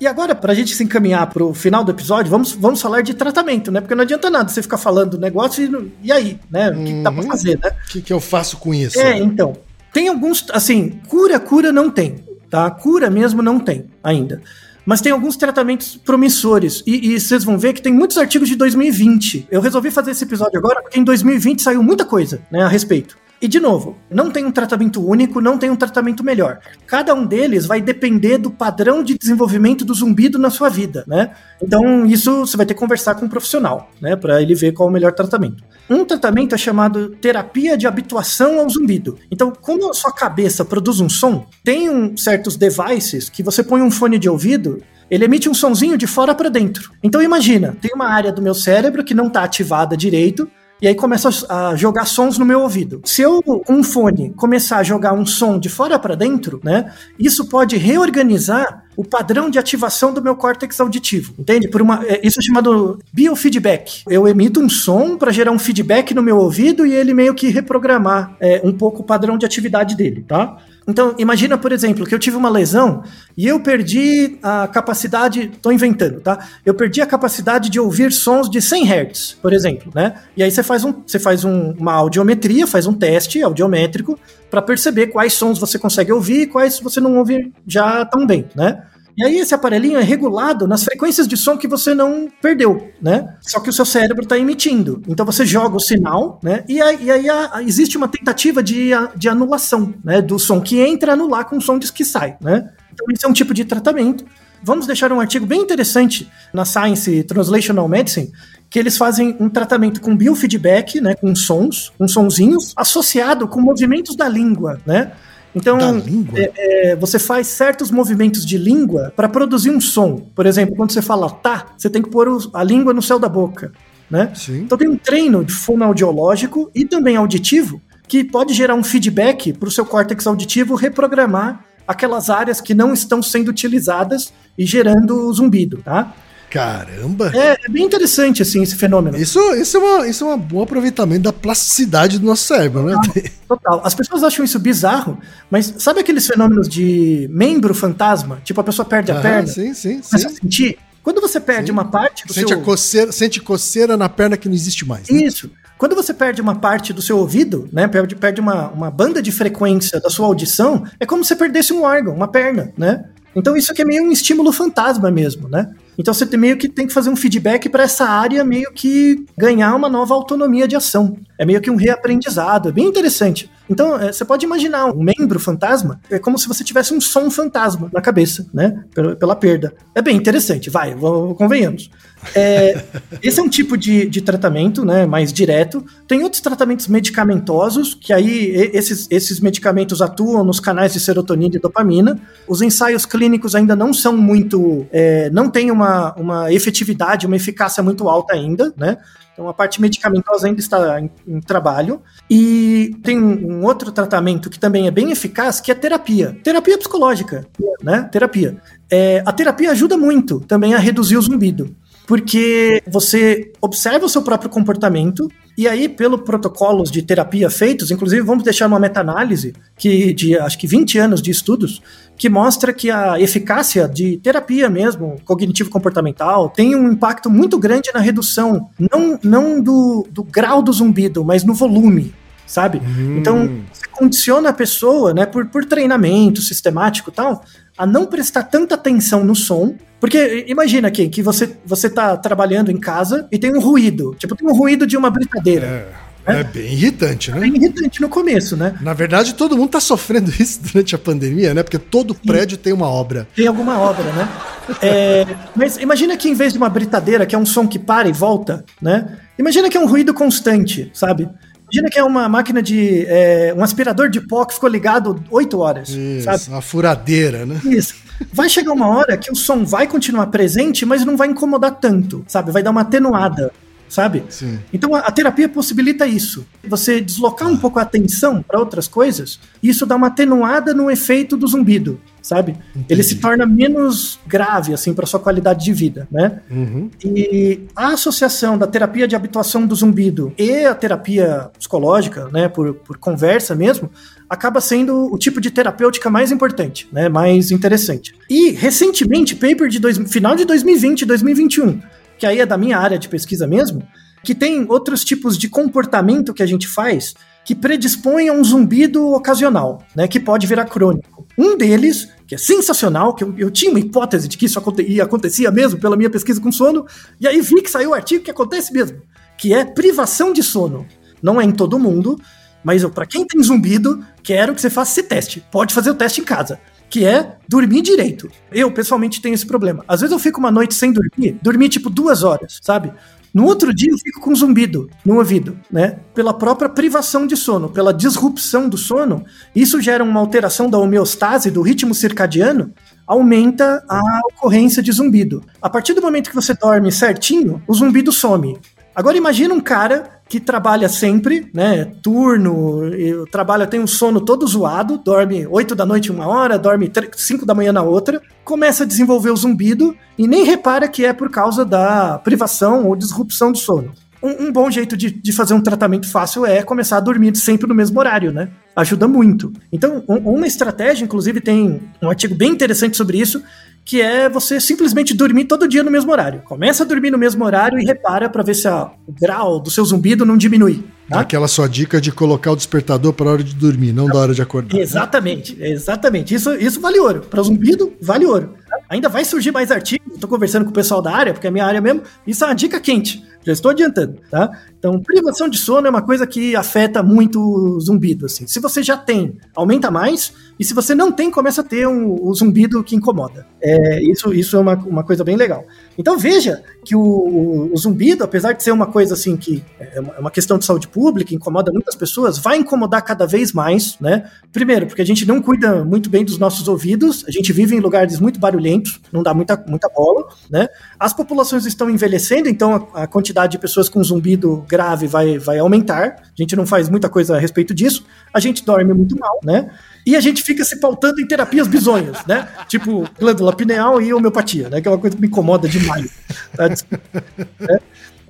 E agora, pra gente se encaminhar pro final do episódio, vamos, vamos falar de tratamento, né? Porque não adianta nada você ficar falando do negócio e, e aí, né? O que, que dá pra Uhum. fazer, né? O que, que eu faço com isso? É, então. Tem alguns, assim, cura, cura não tem, tá? Cura mesmo não tem ainda. Mas tem alguns tratamentos promissores. E, e vocês vão ver que tem muitos artigos de 2020. Eu resolvi fazer esse episódio agora porque em 2020 saiu muita coisa, né, a respeito. E, de novo, não tem um tratamento único, não tem um tratamento melhor. Cada um deles vai depender do padrão de desenvolvimento do zumbido na sua vida, né? Então, isso você vai ter que conversar com um profissional, né? Para ele ver qual é o melhor tratamento. Um tratamento é chamado terapia de habituação ao zumbido. Então, como a sua cabeça produz um som, tem um, certos devices que você põe um fone de ouvido ele emite um sonzinho de fora para dentro. Então imagina, tem uma área do meu cérebro que não está ativada direito, e aí começa a jogar sons no meu ouvido. Se eu, com um fone, começar a jogar um som de fora para dentro, né? Isso pode reorganizar o padrão de ativação do meu córtex auditivo, entende? Por uma, é, isso é chamado biofeedback. Eu emito um som para gerar um feedback no meu ouvido e ele meio que reprogramar é, um pouco o padrão de atividade dele, tá? Então, imagina, por exemplo, que eu tive uma lesão e eu perdi a capacidade, tô inventando, tá? Eu perdi a capacidade de ouvir sons de 100 Hz, por exemplo, né? E aí você faz, um, você faz um- uma audiometria, faz um teste audiométrico para perceber quais sons você consegue ouvir e quais você não ouve já tão bem, né? E aí esse aparelhinho é regulado nas frequências de som que você não perdeu, né? Só que o seu cérebro está emitindo. Então você joga o sinal, né? E aí, e aí a- a- existe uma tentativa de, a- de anulação, né? Do som que entra anular com o som que sai, né? Então esse é um tipo de tratamento. Vamos deixar um artigo bem interessante na Science Translational Medicine, que eles fazem um tratamento com biofeedback, né? Com sons, com sonzinhos, associado com movimentos da língua, né? Então, língua? é, você faz certos movimentos de língua para produzir um som. Por exemplo, quando você fala tá, você tem que pôr a língua no céu da boca, né? Sim. Então tem um treino de fonoaudiológico e também auditivo que pode gerar um feedback para o seu córtex auditivo reprogramar aquelas áreas que não estão sendo utilizadas e gerando zumbido, tá? Caramba! É, é bem interessante assim esse fenômeno. Isso, isso, é uma, isso é um bom aproveitamento da plasticidade do nosso cérebro, né? Total. As pessoas acham isso bizarro, mas sabe aqueles fenômenos de membro fantasma? Tipo a pessoa perde a Aham, perna, sim, sim, começa a sim. sentir. Quando você perde Sim. uma parte do Sente, seu a coceira, sente coceira na perna que não existe mais. Né? Isso. Quando você perde uma parte do seu ouvido, né? Perde, perde uma, uma banda de frequência da sua audição, é como se você perdesse um órgão, uma perna, né? Então isso aqui é meio um estímulo fantasma mesmo, né? Então você meio que tem que fazer um feedback para essa área meio que ganhar uma nova autonomia de ação. É meio que um reaprendizado, é bem interessante. Então, é, você pode imaginar um membro fantasma, é como se você tivesse um som fantasma na cabeça, né? Pela, pela perda. É bem interessante, vai, convenhamos. É, esse é um tipo de, de tratamento, né? Mais direto. Tem outros tratamentos medicamentosos, que aí esses, esses medicamentos atuam nos canais de serotonina e dopamina. Os ensaios clínicos ainda não são muito. é, não tem uma, uma efetividade, uma eficácia muito alta ainda, né? Então a parte medicamentosa ainda está em, em trabalho. E tem um, um outro tratamento que também é bem eficaz, que é terapia. Terapia psicológica, né? Terapia. É, a terapia ajuda muito também a reduzir o zumbido. Porque você observa o seu próprio comportamento, e aí, pelo protocolos de terapia feitos, inclusive vamos deixar uma meta-análise que de acho que 20 anos de estudos, que mostra que a eficácia de terapia mesmo, cognitivo-comportamental, tem um impacto muito grande na redução, não, não do, do grau do zumbido, mas no volume, sabe? Então, você condiciona a pessoa, né, por, por treinamento sistemático e tal, a não prestar tanta atenção no som, porque imagina aqui que você, você tá trabalhando em casa e tem um ruído, tipo, tem um ruído de uma britadeira. É, é bem irritante, É né? bem irritante no começo, né? Na verdade, todo mundo tá sofrendo [laughs] isso durante a pandemia, né? Porque todo prédio tem uma obra. Tem alguma obra, né? É, mas imagina que em vez de uma britadeira, que é um som que para e volta, né? Imagina que é um ruído constante, sabe? Imagina que é uma máquina de. é, um aspirador de pó que ficou ligado 8 horas, sabe? Isso, uma furadeira, né? Isso. Vai chegar uma hora que o som vai continuar presente, mas não vai incomodar tanto, sabe? Vai dar uma atenuada, sabe? Sim. Então a, a terapia possibilita isso. Você deslocar um pouco a atenção para outras coisas, e isso dá uma atenuada no efeito do zumbido, sabe? Ele se torna menos grave assim para sua qualidade de vida, né? Uhum. E a associação da terapia de habituação do zumbido e a terapia psicológica, né, por, por conversa mesmo, acaba sendo o tipo de terapêutica mais importante, né, mais interessante. E recentemente, paper de dois, final de 2020 e 2021, que aí é da minha área de pesquisa mesmo, que tem outros tipos de comportamento que a gente faz que predispõem a um zumbido ocasional, né, que pode virar crônico. Um deles, que é sensacional, que eu, eu tinha uma hipótese de que isso aconte, ia, acontecia mesmo pela minha pesquisa com sono, e aí vi que saiu o artigo que acontece mesmo, que é privação de sono. Não é em todo mundo, mas para quem tem zumbido, quero que você faça esse teste. Pode fazer o teste em casa. Que é dormir direito. Eu, pessoalmente, tenho esse problema. Às vezes eu fico uma noite sem dormir, dormir tipo duas horas, sabe? No outro dia eu fico com zumbido no ouvido, né? Pela própria privação de sono, pela disrupção do sono, isso gera uma alteração da homeostase, do ritmo circadiano, aumenta a ocorrência de zumbido. A partir do momento que você dorme certinho, o zumbido some. Agora imagina um cara que trabalha sempre, né? Turno, e trabalha, tem um sono todo zoado, dorme 8 da noite uma hora, dorme 5 da manhã na outra, começa a desenvolver o zumbido e nem repara que é por causa da privação ou disrupção do sono. Um, um bom jeito de, de, fazer um tratamento fácil é começar a dormir sempre no mesmo horário, né? Ajuda muito. Então, um, uma estratégia, inclusive, tem um artigo bem interessante sobre isso, que é você simplesmente dormir todo dia no mesmo horário. Começa a dormir no mesmo horário e repara para ver se a, o grau do seu zumbido não diminui. Tá? Aquela sua dica de colocar o despertador para hora de dormir, não da hora de acordar. Exatamente, exatamente. Isso, isso vale ouro. Para zumbido, vale ouro. Ainda vai surgir mais artigos. Estou conversando com o pessoal da área, porque é a minha área mesmo. Isso é uma dica quente. Já estou adiantando, tá? Então, privação de sono é uma coisa que afeta muito o zumbido, assim. Se você já tem, aumenta mais. E se você não tem, começa a ter um, um zumbido que incomoda. É, isso, isso é uma, uma coisa bem legal. Então veja que o, o, o, zumbido, apesar de ser uma coisa assim que é uma questão de saúde pública, incomoda muitas pessoas, vai incomodar cada vez mais, né? Primeiro, porque a gente não cuida muito bem dos nossos ouvidos, a gente vive em lugares muito barulhentos, não dá muita, muita bola, né? As populações estão envelhecendo, então a, a quantidade de pessoas com zumbido grave vai, vai aumentar. A gente não faz muita coisa a respeito disso. A gente dorme muito mal, né? E a gente fica se pautando em terapias bizonhas, né? [laughs] Tipo glândula pineal e homeopatia, né? Que é uma coisa que me incomoda demais. Tá? é.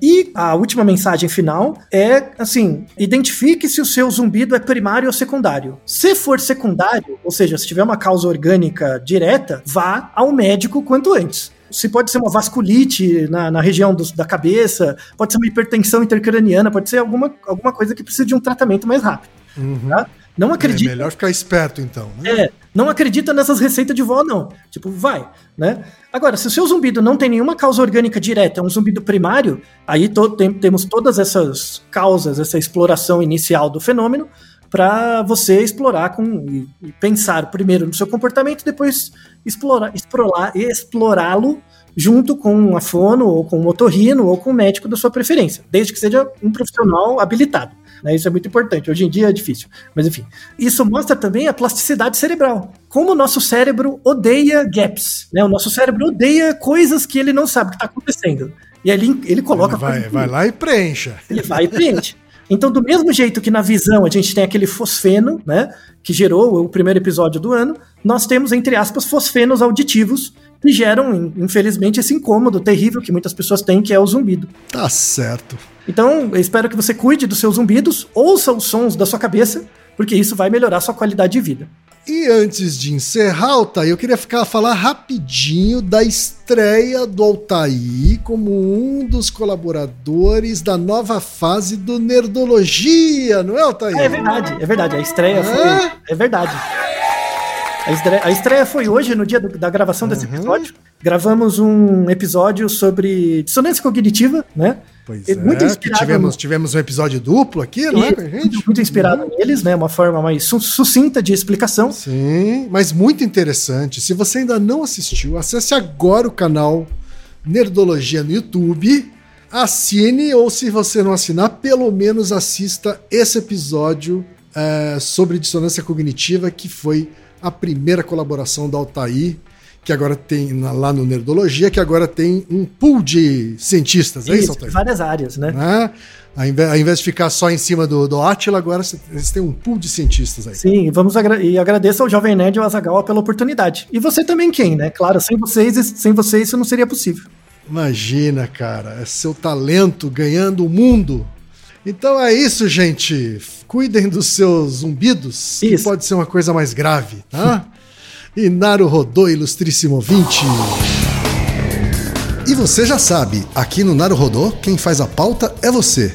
E a última mensagem final é assim: identifique se o seu zumbido é primário ou secundário. Se for secundário, ou seja, se tiver uma causa orgânica direta, vá ao médico quanto antes. Se pode ser uma vasculite na, na região do, da cabeça, pode ser uma hipertensão intercraniana, pode ser alguma, alguma coisa que precisa de um tratamento mais rápido. Uhum. Tá? Não acredita. É melhor ficar esperto, então. Né? É, não acredita nessas receitas de vó, não. Tipo, vai, né? Agora, se o seu zumbido não tem nenhuma causa orgânica direta, é um zumbido primário, aí to tem, temos todas essas causas, essa exploração inicial do fenômeno. Para você explorar com, e, e pensar primeiro no seu comportamento, depois explorar, explorar, explorá-lo junto com a fono, ou com o otorrino, ou com o médico da sua preferência, desde que seja um profissional habilitado. Né? Isso é muito importante. Hoje em dia é difícil. Mas enfim. Isso mostra também a plasticidade cerebral. Como o nosso cérebro odeia gaps. Né? O nosso cérebro odeia coisas que ele não sabe o que está acontecendo. E aí ele, ele coloca. Ele vai, vai lá e preencha. Ele vai e preenche. [laughs] Então, do mesmo jeito que na visão a gente tem aquele fosfeno, né, que gerou o primeiro episódio do ano, nós temos, entre aspas, fosfenos auditivos que geram, infelizmente, esse incômodo terrível que muitas pessoas têm, que é o zumbido. Tá certo. Então, eu espero que você cuide dos seus zumbidos, ouça os sons da sua cabeça, porque isso vai melhorar sua qualidade de vida. E antes de encerrar, Altair, eu queria ficar falar rapidinho da estreia do Altair como um dos colaboradores da nova fase do Nerdologia, não é, Altair? É verdade, é verdade. A estreia foi. É verdade. A estreia, a estreia foi hoje, no dia do- da gravação desse Uhum. episódio. Gravamos um episódio sobre dissonância cognitiva, né? Pois é, muito inspirado tivemos, tivemos um episódio duplo aqui, não é, com a gente? muito, inspirado neles, né? Uma forma mais su- sucinta de explicação. Sim, mas muito interessante. Se você ainda não assistiu, acesse agora o canal Nerdologia no YouTube. Assine, ou se você não assinar, pelo menos assista esse episódio é, sobre dissonância cognitiva, que foi a primeira colaboração da Altair, que agora tem na- lá no Nerdologia, que agora tem um pool de cientistas, é isso, Altair? várias áreas, né? Né? Ao invés, de ficar só em cima do, do Átila, agora eles têm um pool de cientistas aí. Sim, vamos agra e agradeço ao Jovem Nerd e ao Azagal pela oportunidade. E você também, quem, né? Claro, sem vocês, sem vocês isso não seria possível. Imagina, cara, é seu talento ganhando o mundo. Então é isso, gente. Cuidem dos seus zumbidos, que Isso. pode ser uma coisa mais grave, tá? e Naru Rodô, ilustríssimo ouvinte. E você já sabe, aqui no Naru Rodô, quem faz a pauta é você.